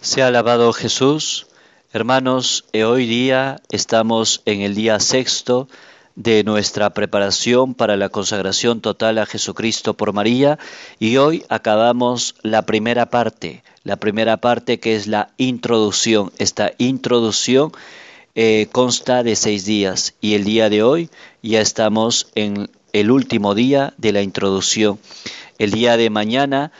Sea alabado Jesús. Hermanos, eh, hoy día estamos en el día sexto de nuestra preparación para la consagración total a Jesucristo por María y hoy acabamos la primera parte, la primera parte que es la introducción. Esta introducción eh, consta de seis días y el día de hoy ya estamos en el último día de la introducción. El día de mañana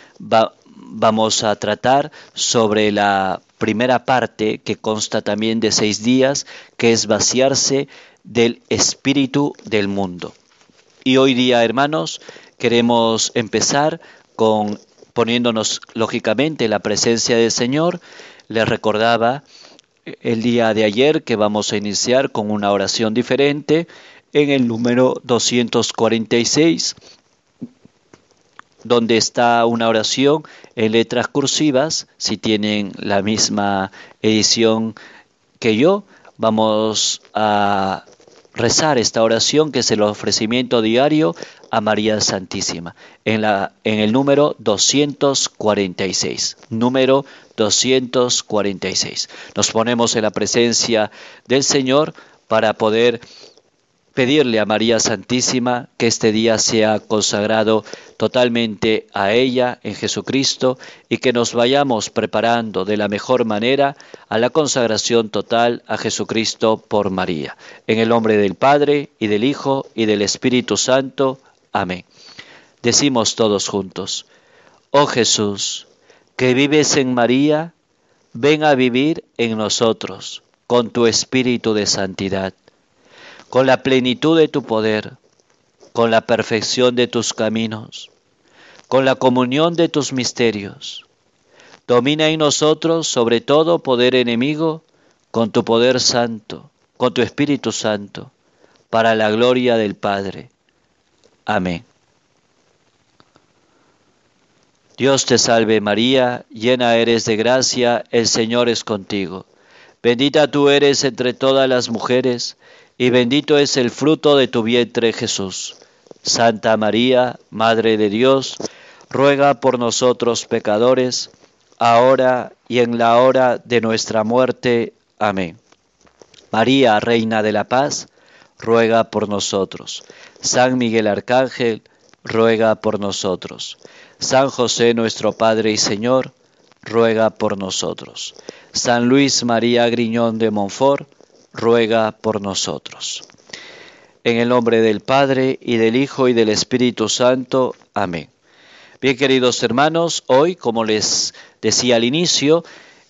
vamos a tratar sobre la primera parte que consta también de seis días, que es vaciarse del espíritu del mundo. Y hoy día, hermanos, queremos empezar con poniéndonos lógicamente la presencia del Señor. Les recordaba el día de ayer que vamos a iniciar con una oración diferente en el número 246, donde está una oración en letras cursivas. Si tienen la misma edición que yo, vamos a rezar esta oración que es el ofrecimiento diario a María Santísima en, el número 246. Número 246. Nos ponemos en la presencia del Señor para poder pedirle a María Santísima que este día sea consagrado totalmente a ella en Jesucristo y que nos vayamos preparando de la mejor manera a la consagración total a Jesucristo por María. En el nombre del Padre y del Hijo y del Espíritu Santo. Amén. Decimos todos juntos, oh Jesús, que vives en María, ven a vivir en nosotros con tu Espíritu de santidad con la plenitud de tu poder, con la perfección de tus caminos, con la comunión de tus misterios. Domina en nosotros sobre todo poder enemigo, con tu poder santo, con tu Espíritu Santo, para la gloria del Padre. Amén. Dios te salve María, llena eres de gracia, el Señor es contigo. Bendita tú eres entre todas las mujeres, y bendito es el fruto de tu vientre Jesús. Santa María, Madre de Dios, ruega por nosotros pecadores, ahora y en la hora de nuestra muerte. Amén. María, Reina de la Paz, ruega por nosotros. San Miguel Arcángel, ruega por nosotros. San José nuestro Padre y Señor, ruega por nosotros. San Luis María Griñón de Montfort, ruega por nosotros. En el nombre del Padre y del Hijo y del Espíritu Santo. Amén. Bien, queridos hermanos, hoy, como les decía al inicio,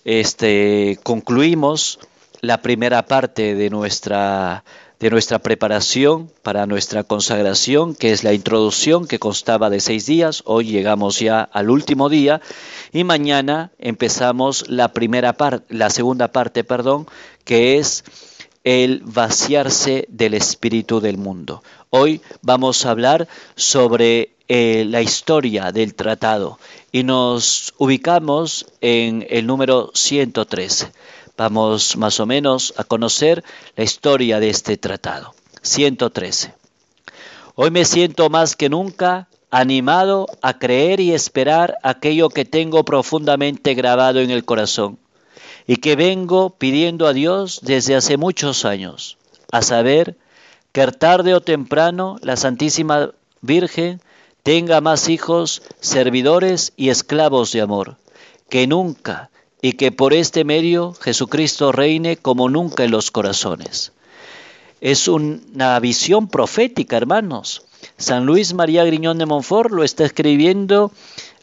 este, concluimos la primera parte de nuestra de nuestra preparación para nuestra consagración, que es la introducción que constaba de seis días. Hoy llegamos ya al último día y mañana empezamos la primera parte, la segunda parte, perdón, que es el vaciarse del espíritu del mundo. Hoy vamos a hablar sobre eh, la historia del tratado y nos ubicamos en el número 113. Vamos más o menos a conocer la historia de este tratado. 113. Hoy me siento más que nunca animado a creer y esperar aquello que tengo profundamente grabado en el corazón y que vengo pidiendo a Dios desde hace muchos años, a saber, que tarde o temprano la Santísima Virgen tenga más hijos, servidores y esclavos de amor, que nunca, y que por este medio Jesucristo reine como nunca en los corazones. Es una visión profética, hermanos. San Luis María Griñón de Montfort lo está escribiendo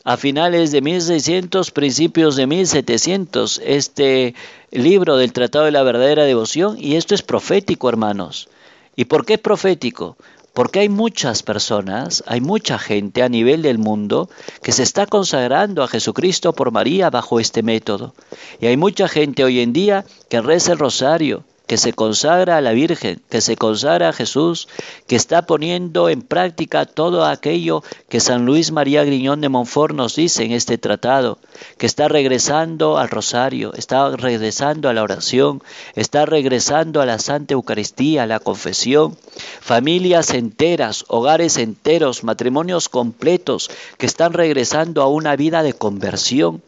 a finales de 1600, principios de 1700, este libro del Tratado de la Verdadera Devoción, y esto es profético, hermanos. ¿Y por qué es profético? Porque hay muchas personas, hay mucha gente a nivel del mundo que se está consagrando a Jesucristo por María bajo este método. Y hay mucha gente hoy en día que reza el rosario, que se consagra a la Virgen, que se consagra a Jesús, que está poniendo en práctica todo aquello que San Luis María Griñón de Montfort nos dice en este tratado, que está regresando al rosario, está regresando a la oración, está regresando a la Santa Eucaristía, a la confesión, familias enteras, hogares enteros, matrimonios completos que están regresando a una vida de conversión.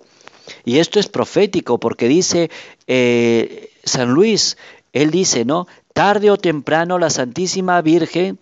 Y esto es profético porque dice eh, San Luis, él dice, ¿no? Tarde o temprano la Santísima Virgen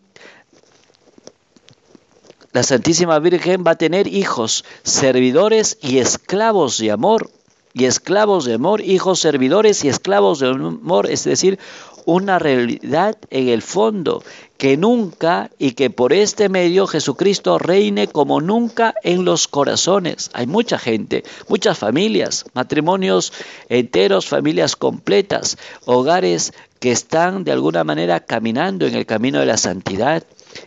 la Santísima Virgen va a tener hijos, servidores y esclavos de amor, y esclavos de amor, hijos servidores y esclavos de amor, es decir, una realidad en el fondo que nunca y que por este medio Jesucristo reine como nunca en los corazones. Hay mucha gente, muchas familias, matrimonios enteros, familias completas, hogares que están de alguna manera caminando en el camino de la santidad.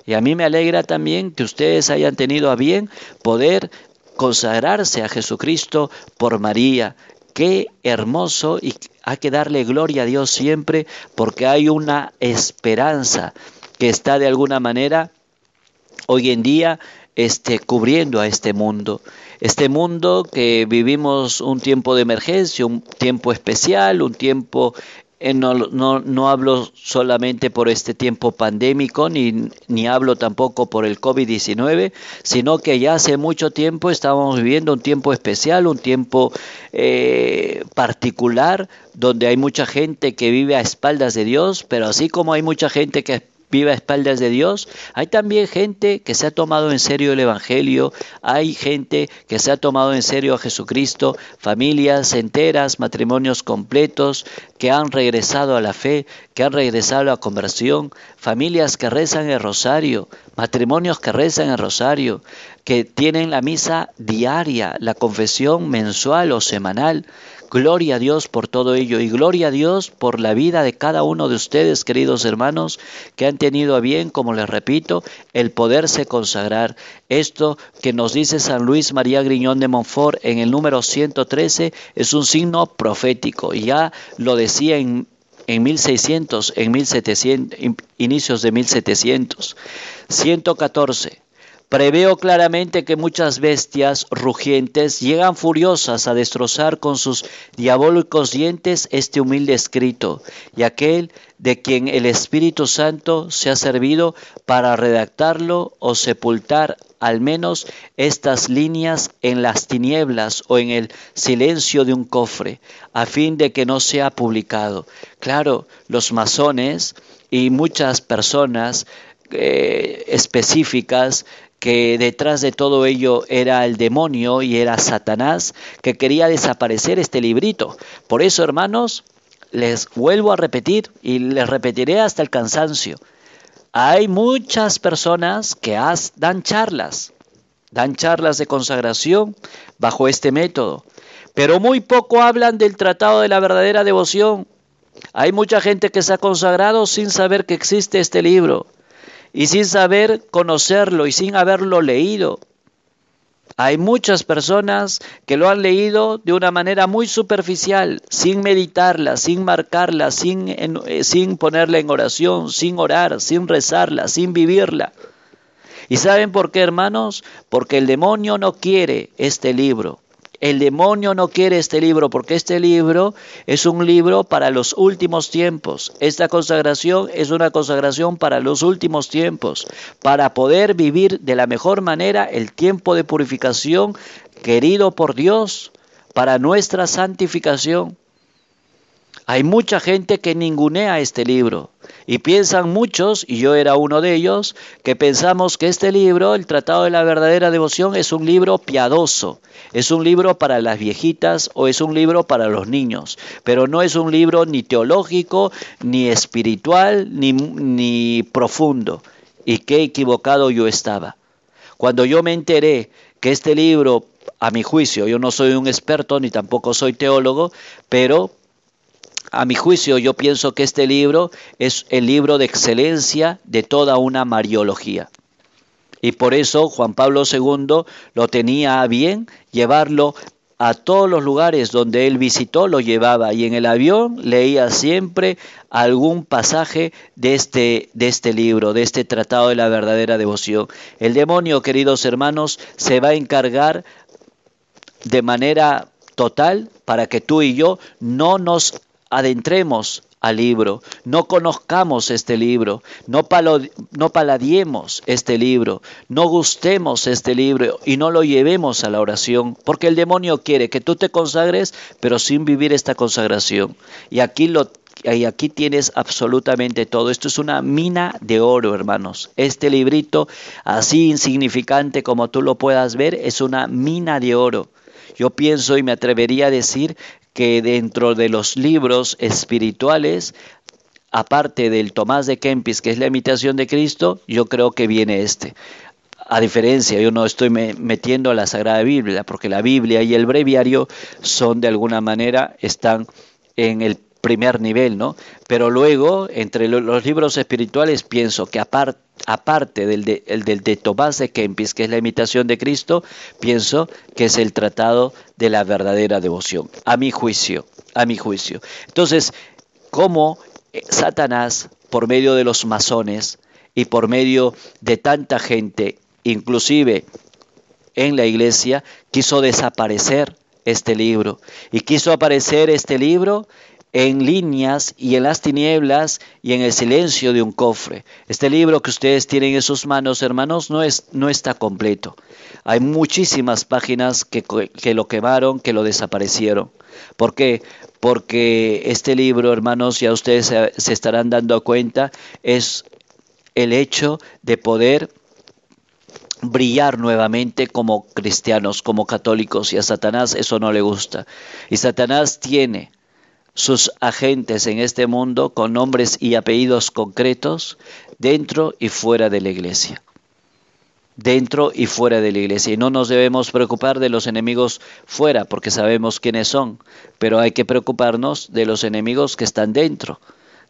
Y a mí me alegra también que ustedes hayan tenido a bien poder consagrarse a Jesucristo por María. Qué hermoso y hay que darle gloria a Dios siempre porque hay una esperanza que está de alguna manera hoy en día este, cubriendo a este mundo. Este mundo que vivimos un tiempo de emergencia, un tiempo especial, un tiempo no, no, no, hablo solamente por este tiempo pandémico, ni, ni hablo tampoco por el COVID-19, sino que ya hace mucho tiempo estamos viviendo un tiempo especial, un tiempo eh, particular, donde hay mucha gente que vive a espaldas de Dios, pero así como hay mucha gente que viva espaldas de Dios. Hay también gente que se ha tomado en serio el Evangelio, hay gente que se ha tomado en serio a Jesucristo, familias enteras, matrimonios completos, que han regresado a la fe, que han regresado a conversión, familias que rezan el rosario, matrimonios que rezan el rosario, que tienen la misa diaria, la confesión mensual o semanal, Gloria a Dios por todo ello y gloria a Dios por la vida de cada uno de ustedes, queridos hermanos, que han tenido a bien, como les repito, el poderse consagrar. Esto que nos dice San Luis María Griñón de Montfort en el número 113 es un signo profético. Ya lo decía en en 1600, en 1700, inicios de 1700. 114. Preveo claramente que muchas bestias rugientes llegan furiosas a destrozar con sus diabólicos dientes este humilde escrito, y aquel de quien el Espíritu Santo se ha servido para redactarlo o sepultar al menos estas líneas en las tinieblas o en el silencio de un cofre, a fin de que no sea publicado. Claro, los masones y muchas personas eh, específicas que detrás de todo ello era el demonio y era Satanás que quería desaparecer este librito. Por eso, hermanos, les vuelvo a repetir y les repetiré hasta el cansancio. Hay muchas personas que dan charlas, dan charlas de consagración bajo este método, pero muy poco hablan del tratado de la verdadera devoción. Hay mucha gente que se ha consagrado sin saber que existe este libro y sin saber conocerlo y sin haberlo leído. Hay muchas personas que lo han leído de una manera muy superficial, sin meditarla, sin marcarla, sin, eh, sin ponerla en oración, sin orar, sin rezarla, sin vivirla. ¿Y saben por qué, hermanos? Porque el demonio no quiere este libro. El demonio no quiere este libro porque este libro es un libro para los últimos tiempos. Esta consagración es una consagración para los últimos tiempos, para poder vivir de la mejor manera el tiempo de purificación querido por Dios para nuestra santificación. Hay mucha gente que ningunea este libro y piensan muchos, y yo era uno de ellos, que pensamos que este libro, el Tratado de la Verdadera Devoción, es un libro piadoso, es un libro para las viejitas o es un libro para los niños, pero no es un libro ni teológico, ni espiritual, ni, ni profundo. Y qué equivocado yo estaba. Cuando yo me enteré que este libro, a mi juicio, yo no soy un experto ni tampoco soy teólogo, pero a mi juicio, yo pienso que este libro es el libro de excelencia de toda una mariología. Y por eso Juan Pablo II lo tenía a bien llevarlo a todos los lugares donde él visitó, lo llevaba y en el avión leía siempre algún pasaje de este, de este libro, de este tratado de la verdadera devoción. El demonio, queridos hermanos, se va a encargar de manera total para que tú y yo no nos adentremos al libro, no conozcamos este libro, no, paladiemos este libro, no gustemos este libro y no lo llevemos a la oración, porque el demonio quiere que tú te consagres, pero sin vivir esta consagración. Y aquí lo y aquí tienes absolutamente todo. Esto es una mina de oro, hermanos. Este librito, así insignificante como tú lo puedas ver, es una mina de oro. Yo pienso y me atrevería a decir que dentro de los libros espirituales, aparte del Tomás de Kempis, que es la imitación de Cristo, yo creo que viene este. A diferencia, yo no estoy metiendo a la Sagrada Biblia, porque la Biblia y el breviario son de alguna manera, están en el primer nivel, ¿no? Pero luego, entre los libros espirituales, pienso que aparte del de, el del de Tomás de Kempis, que es la imitación de Cristo, pienso que es el tratado de la verdadera devoción, a mi juicio, a mi juicio. Entonces, ¿cómo eh, Satanás, por medio de los masones y por medio de tanta gente, inclusive en la iglesia, quiso desaparecer este libro? Y quiso aparecer este libro en líneas y en las tinieblas y en el silencio de un cofre. Este libro que ustedes tienen en sus manos, hermanos, no, es, no está completo. Hay muchísimas páginas que, que lo quemaron, que lo desaparecieron. ¿Por qué? Porque este libro, hermanos, ya ustedes se, se estarán dando cuenta, es el hecho de poder brillar nuevamente como cristianos, como católicos, y a Satanás eso no le gusta. Y Satanás tiene sus agentes en este mundo con nombres y apellidos concretos dentro y fuera de la iglesia. Dentro y fuera de la iglesia. Y no nos debemos preocupar de los enemigos fuera, porque sabemos quiénes son, pero hay que preocuparnos de los enemigos que están dentro,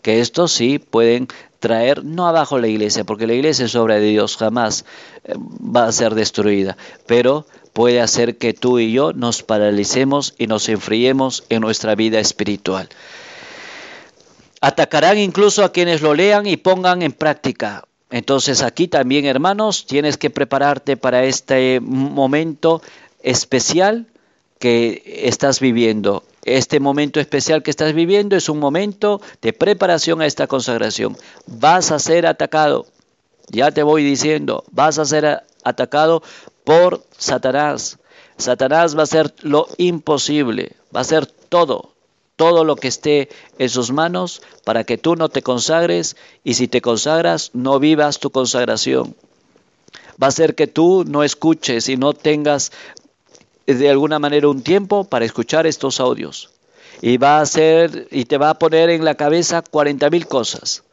que estos sí pueden traer no abajo la iglesia, porque la iglesia es obra de Dios, jamás eh, va a ser destruida, pero puede hacer que tú y yo nos paralicemos y nos enfriemos en nuestra vida espiritual. Atacarán incluso a quienes lo lean y pongan en práctica. Entonces aquí también, hermanos, tienes que prepararte para este momento especial que estás viviendo. Este momento especial que estás viviendo es un momento de preparación a esta consagración. Vas a ser atacado. Ya te voy diciendo, vas a ser atacado por Satanás. Satanás va a hacer lo imposible, va a hacer todo, todo lo que esté en sus manos para que tú no te consagres y si te consagras no vivas tu consagración. Va a hacer que tú no escuches y no tengas de alguna manera un tiempo para escuchar estos audios. Y va a hacer y te va a poner en la cabeza 40 mil cosas.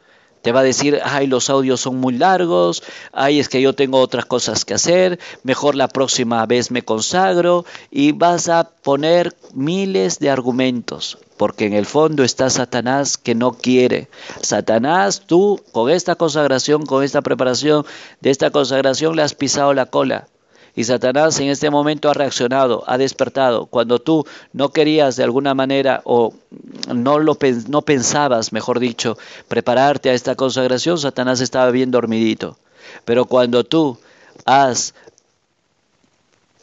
Te va a decir, ay, los audios son muy largos, ay, es que yo tengo otras cosas que hacer, mejor la próxima vez me consagro y vas a poner miles de argumentos, porque en el fondo está Satanás que no quiere. Satanás, tú con esta consagración, con esta preparación de esta consagración le has pisado la cola. Y Satanás en este momento ha reaccionado, ha despertado. Cuando tú no querías de alguna manera o no, lo, no pensabas, mejor dicho, prepararte a esta consagración, Satanás estaba bien dormidito. Pero cuando tú has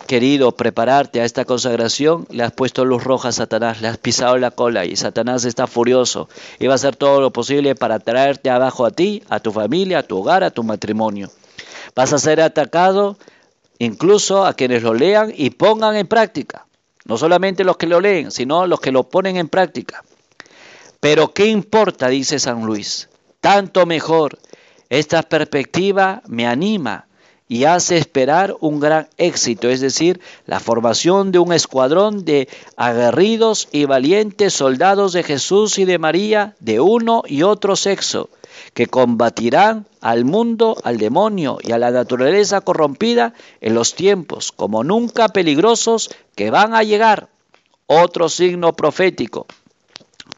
querido prepararte a esta consagración, le has puesto luz roja a Satanás, le has pisado la cola y Satanás está furioso y va a hacer todo lo posible para traerte abajo a ti, a tu familia, a tu hogar, a tu matrimonio. Vas a ser atacado incluso a quienes lo lean y pongan en práctica. No solamente los que lo leen, sino los que lo ponen en práctica. Pero ¿qué importa? dice San Luis. Tanto mejor. Esta perspectiva me anima y hace esperar un gran éxito, es decir, la formación de un escuadrón de aguerridos y valientes soldados de Jesús y de María de uno y otro sexo, que combatirán al mundo, al demonio y a la naturaleza corrompida en los tiempos como nunca peligrosos que van a llegar. Otro signo profético.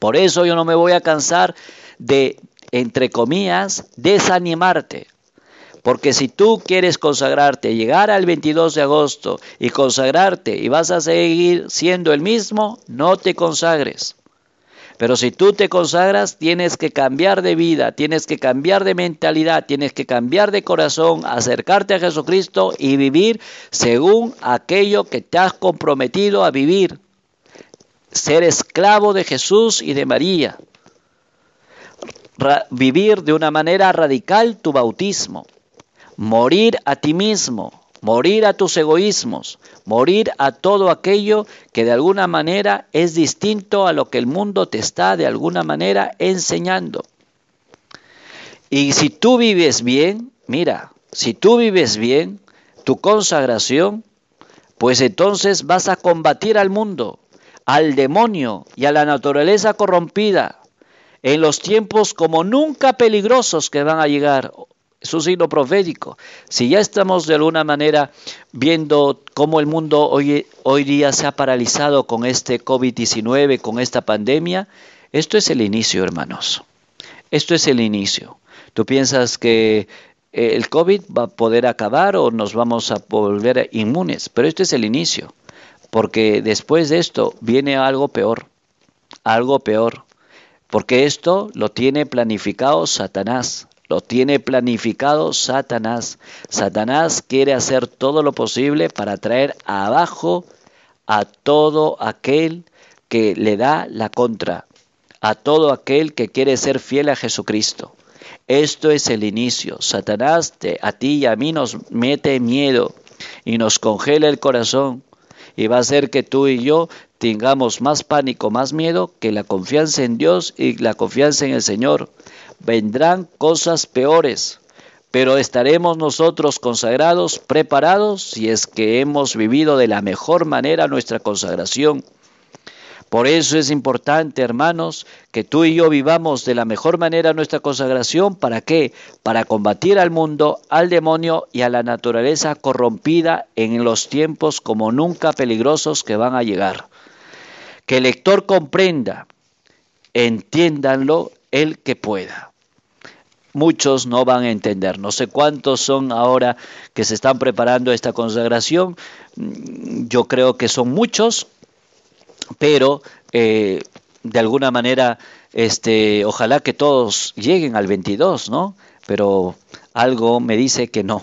Por eso yo no me voy a cansar de, entre comillas, desanimarte. Porque si tú quieres consagrarte, llegar al 22 de agosto y consagrarte y vas a seguir siendo el mismo, no te consagres. Pero si tú te consagras, tienes que cambiar de vida, tienes que cambiar de mentalidad, tienes que cambiar de corazón, acercarte a Jesucristo y vivir según aquello que te has comprometido a vivir. ser esclavo de Jesús y de María. vivir de una manera radical tu bautismo. Morir a ti mismo, morir a tus egoísmos, morir a todo aquello que de alguna manera es distinto a lo que el mundo te está de alguna manera enseñando. Y si tú vives bien, mira, si tú vives bien tu consagración, pues entonces vas a combatir al mundo, al demonio y a la naturaleza corrompida en los tiempos como nunca peligrosos que van a llegar. Es un signo profético. Si ya estamos de alguna manera viendo cómo el mundo hoy, día se ha paralizado con este COVID-19, con esta pandemia, esto es el inicio, hermanos. Esto es el inicio. ¿Tú piensas que eh, el COVID va a poder acabar o nos vamos a volver inmunes? Pero este es el inicio, porque después de esto viene algo peor, algo peor, porque esto lo tiene planificado Satanás. Lo tiene planificado Satanás. Satanás quiere hacer todo lo posible para traer abajo a todo aquel que le da la contra, a todo aquel que quiere ser fiel a Jesucristo. Esto es el inicio. Satanás te, a ti y a mí nos mete miedo y nos congela el corazón y va a hacer que tú y yo tengamos más pánico, más miedo que la confianza en Dios y la confianza en el Señor. Vendrán cosas peores, pero estaremos nosotros consagrados, preparados, si es que hemos vivido de la mejor manera nuestra consagración por eso es importante, hermanos, que tú y yo vivamos de la mejor manera nuestra consagración. ¿Para qué? Para combatir al mundo, al demonio y a la naturaleza corrompida en los tiempos como nunca peligrosos que van a llegar. Que el lector comprenda, entiéndanlo el que pueda muchos no van a entender. No sé cuántos son ahora que se están preparando esta consagración. Yo creo que son muchos, pero eh, de alguna manera, este, ojalá que todos lleguen al 22, ¿no? Pero algo me dice que no,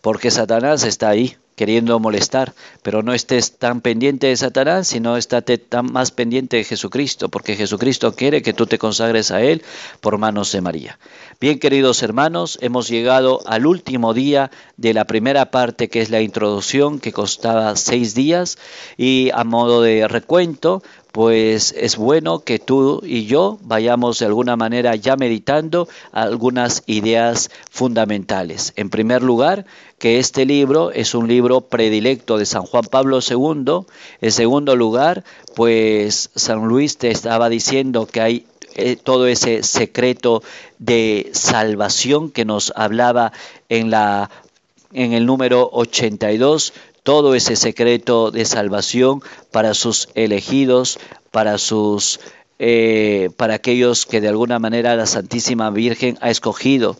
porque Satanás está ahí queriendo molestar, pero no estés tan pendiente de Satanás, sino estate tan más pendiente de Jesucristo, porque Jesucristo quiere que tú te consagres a Él por manos de María. Bien, queridos hermanos, hemos llegado al último día de la primera parte, que es la introducción, que costaba seis días, y a modo de recuento, pues es bueno que tú y yo vayamos de alguna manera ya meditando algunas ideas fundamentales. En primer lugar, que este libro es un libro predilecto de San Juan Pablo II. En segundo lugar, pues San Luis te estaba diciendo que hay eh, todo ese secreto de salvación que nos hablaba en la en el número 82 todo ese secreto de salvación para sus elegidos, para sus eh, para aquellos que de alguna manera la Santísima Virgen ha escogido,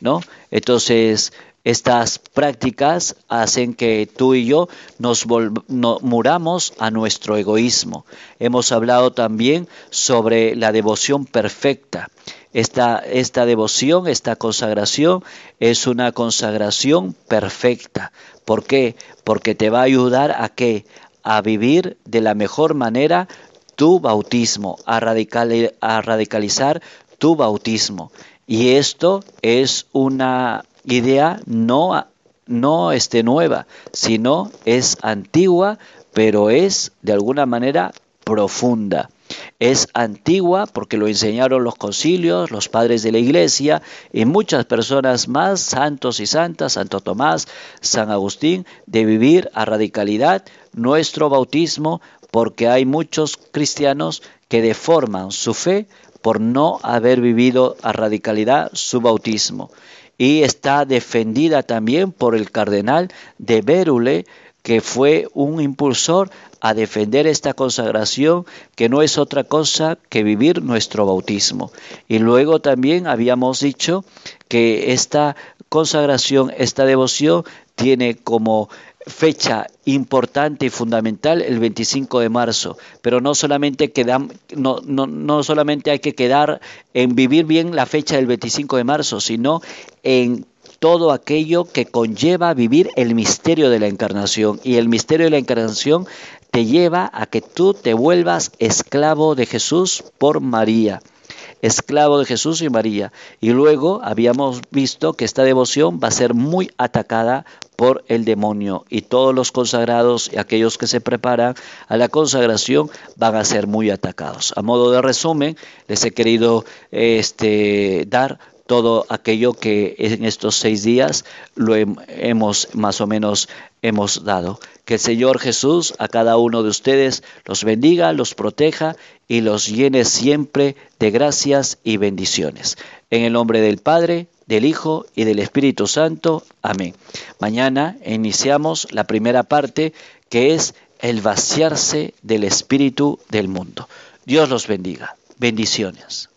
¿no? Entonces, estas prácticas hacen que tú y yo nos muramos a nuestro egoísmo. Hemos hablado también sobre la devoción perfecta. Esta, esta devoción, esta consagración es una consagración perfecta. ¿Por qué? Porque te va a ayudar a qué? A vivir de la mejor manera tu bautismo, a, radicalizar tu bautismo. Y esto es una idea no, no este, nueva, sino es antigua, pero es de alguna manera profunda. Es antigua porque lo enseñaron los concilios, los padres de la iglesia y muchas personas más, santos y santas, Santo Tomás, San Agustín, de vivir a radicalidad nuestro bautismo porque hay muchos cristianos que deforman su fe por no haber vivido a radicalidad su bautismo. Y está defendida también por el cardenal de Bérule, que fue un impulsor a defender esta consagración que no es otra cosa que vivir nuestro bautismo. Y luego también habíamos dicho que esta consagración, esta devoción tiene como fecha importante y fundamental el 25 de marzo, pero no solamente, no, no, no solamente hay que quedar en vivir bien la fecha del 25 de marzo, sino en todo aquello que conlleva vivir el misterio de la encarnación. Y el misterio de la encarnación te lleva a que tú te vuelvas esclavo de Jesús por María esclavo de Jesús y María. Y luego habíamos visto que esta devoción va a ser muy atacada por el demonio y todos los consagrados y aquellos que se preparan a la consagración van a ser muy atacados. A modo de resumen, les he querido este, dar todo aquello que en estos seis días lo hemos más o menos hemos dado. Que el Señor Jesús a cada uno de ustedes los bendiga, los proteja y los llene siempre de gracias y bendiciones. En el nombre del Padre, del Hijo y del Espíritu Santo. Amén. Mañana iniciamos la primera parte que es el vaciarse del Espíritu del mundo. Dios los bendiga. Bendiciones.